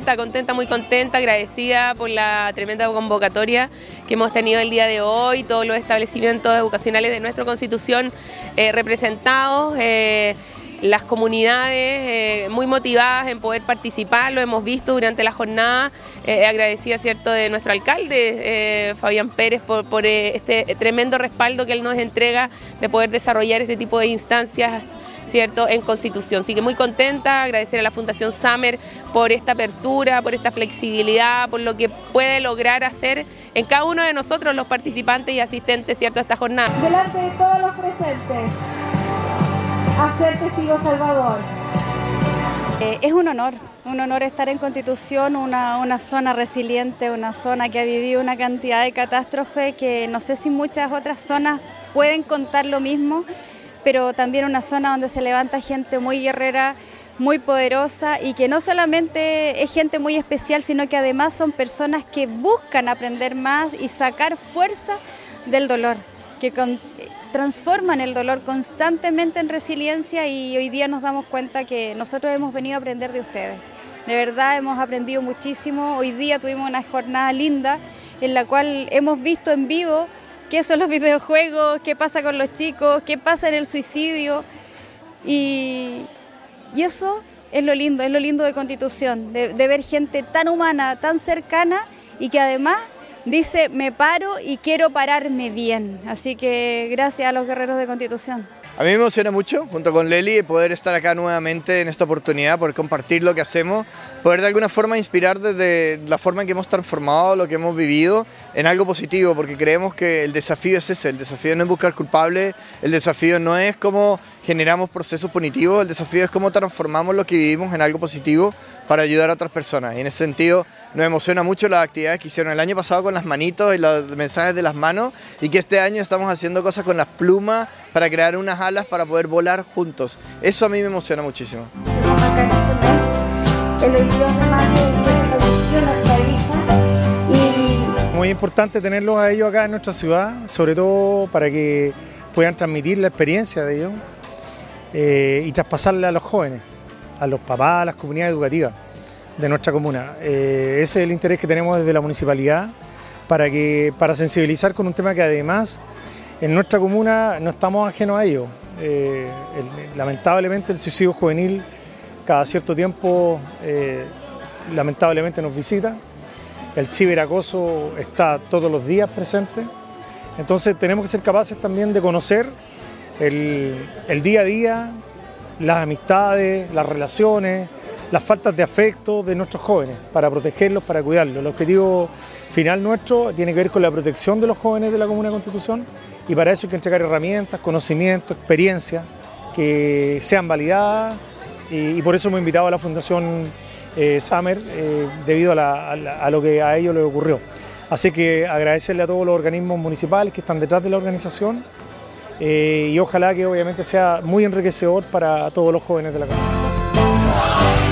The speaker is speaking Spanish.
contenta, contenta, muy contenta, agradecida por la tremenda convocatoria que hemos tenido el día de hoy, todos los establecimientos educacionales de nuestra constitución eh, representados. Eh, las comunidades eh, muy motivadas en poder participar, lo hemos visto durante la jornada, agradecida cierto de nuestro alcalde Fabián Pérez por este tremendo respaldo que él nos entrega de poder desarrollar este tipo de instancias ¿cierto? en Constitución. Así que muy contenta, agradecer a la Fundación Summer por esta apertura, por esta flexibilidad, por lo que puede lograr hacer en cada uno de nosotros los participantes y asistentes ¿cierto? a esta jornada. Delante de todos los presentes, a ser testigo Salvador. Eh, es un honor, un honor estar en Constitución, una, una, zona resiliente, una zona que ha vivido una cantidad de catástrofe que no sé si muchas otras zonas pueden contar lo mismo pero también una zona donde se levanta gente muy guerrera, muy poderosa y que no solamente es gente muy especial, sino que además son personas que buscan aprender más y sacar fuerza del dolor, que transforman el dolor constantemente en resiliencia y hoy día nos damos cuenta que nosotros hemos venido a aprender de ustedes. De verdad hemos aprendido muchísimo. Hoy día tuvimos una jornada linda en la cual hemos visto en vivo qué son los videojuegos, qué pasa con los chicos, qué pasa en el suicidio. Y, eso es lo lindo, es lo lindo de Constitución, de, de ver gente tan humana, tan cercana y que además dice, me paro y quiero pararme bien. Así que gracias a los guerreros de Constitución. A mí me emociona mucho, junto con Leli, poder estar acá nuevamente en esta oportunidad, poder compartir lo que hacemos, poder de alguna forma inspirar desde la forma en que hemos transformado lo que hemos vivido en algo positivo, porque creemos que el desafío es ese, el desafío no es buscar culpables, el desafío no es cómo generamos procesos punitivos, el desafío es cómo transformamos lo que vivimos en algo positivo para ayudar a otras personas. Y en ese sentido nos emociona mucho las actividades que hicieron el año pasado con las manitos y los mensajes de las manos y que este año estamos haciendo cosas con las plumas para crear unas alas para poder volar juntos. Eso a mí me emociona muchísimo. Muy importante tenerlos a ellos acá en nuestra ciudad, sobre todo para que puedan transmitir la experiencia de ellos eh, y traspasarla a los jóvenes, a los papás, a las comunidades educativas de nuestra comuna. Eh, ese es el interés que tenemos desde la municipalidad para, que, para sensibilizar con un tema que además en nuestra comuna no estamos ajenos a ello. Eh, lamentablemente el suicidio juvenil cada cierto tiempo lamentablemente nos visita. El ciberacoso está todos los días presente. Entonces tenemos que ser capaces también de conocer el, día a día, las amistades, las relaciones, las faltas de afecto de nuestros jóvenes, para protegerlos, para cuidarlos. El objetivo final nuestro tiene que ver con la protección de los jóvenes de la Comuna de Constitución y para eso hay que entregar herramientas, conocimientos, experiencias que sean validadas y, por eso hemos invitado a la Fundación eh, Summer eh, debido a, lo que a ellos les ocurrió. Así que agradecerle a todos los organismos municipales que están detrás de la organización eh, y ojalá que obviamente sea muy enriquecedor para todos los jóvenes de la comunidad.